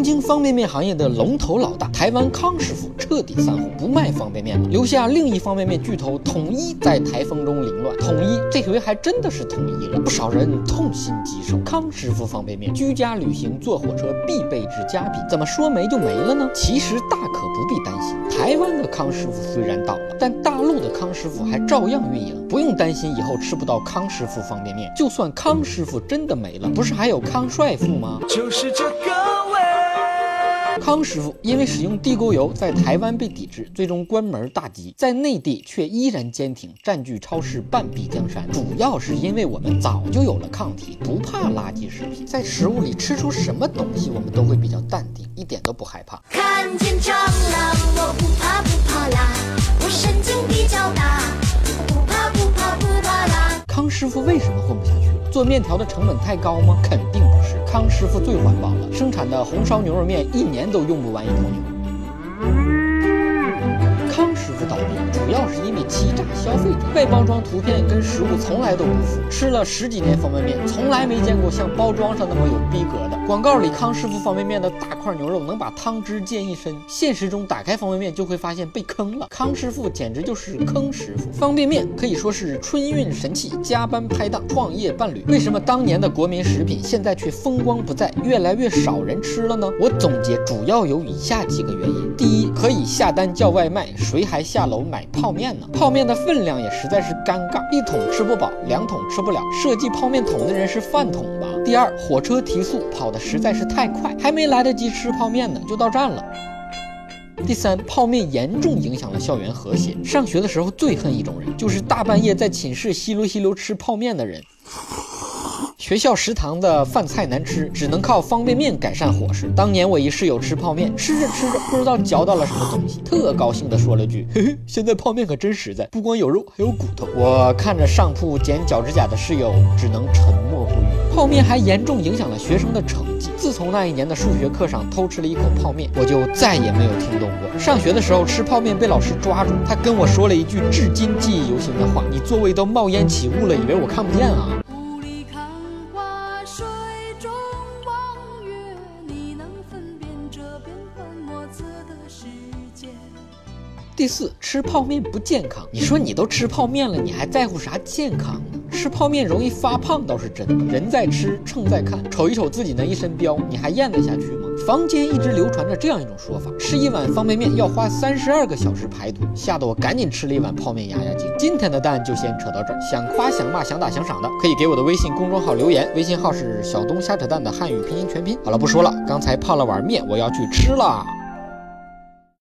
曾经方便面行业的龙头老大台湾康师傅彻底散伙，不卖方便面了，留下另一方便面巨头统一在台风中凌乱。统一这回还真的是统一了，不少人痛心疾首。康师傅方便面，居家旅行坐火车必备之佳品，怎么说没就没了呢？其实大可不必担心，台湾的康师傅虽然倒了，但大陆的康师傅还照样运营，不用担心以后吃不到康师傅方便面。就算康师傅真的没了，不是还有康帅傅吗？就是这个味。康师傅因为使用地沟油，在台湾被抵制，最终关门大吉。在内地却依然坚挺，占据超市半壁江山。主要是因为我们早就有了抗体，不怕垃圾食品。在食物里吃出什么东西，我们都会比较淡定，一点都不害怕。看见蟑螂，我不怕不怕啦，我神经比较大，不怕不怕不怕啦。康师傅为什么混不下去了？做面条的成本太高吗？肯定不是。康师傅最环保了，生产的红烧牛肉面一年都用不完一头牛。倒闭主要是因为欺诈消费者，外包装图片跟实物从来都不符。吃了十几年方便面，从来没见过像包装上那么有逼格的。广告里康师傅方便面的大块牛肉能把汤汁溅一身，现实中打开方便面就会发现被坑了。康师傅简直就是坑师傅。方便面可以说是春运神器，加班拍档，创业伴侣。为什么当年的国民食品现在却风光不再，越来越少人吃了呢？我总结主要有以下几个原因：第一，可以下单叫外卖。谁还下楼买泡面呢？泡面的分量也实在是尴尬，一桶吃不饱，两桶吃不了。设计泡面桶的人是饭桶吧？第二，火车提速跑的实在是太快，还没来得及吃泡面呢，就到站了。第三，泡面严重影响了校园和谐。上学的时候最恨一种人，就是大半夜在寝室吸溜吸溜吃泡面的人。学校食堂的饭菜难吃，只能靠方便面改善伙食。当年我一室友吃泡面，吃着吃着不知道嚼到了什么东西，特高兴的说了句：“ 嘿嘿，现在泡面可真实在，不光有肉，还有骨头。”我看着上铺剪脚趾甲的室友，只能沉默不语。泡面还严重影响了学生的成绩。自从那一年的数学课上偷吃了一口泡面，我就再也没有听懂过。上学的时候吃泡面被老师抓住，他跟我说了一句至今记忆犹新的话：“你座位都冒烟起雾了，以为我看不见啊？”第四，吃泡面不健康。你说你都吃泡面了，你还在乎啥健康呢？吃泡面容易发胖倒是真的，人在吃，秤在看，瞅一瞅自己那一身膘，你还咽得下去吗？坊间一直流传着这样一种说法：吃一碗方便面要花三十二个小时排毒，吓得我赶紧吃了一碗泡面压压惊。今天的蛋就先扯到这儿，想夸想骂想打想赏的，可以给我的微信公众号留言，微信号是小东瞎扯蛋的汉语拼音全拼。好了，不说了，刚才泡了碗面，我要去吃了。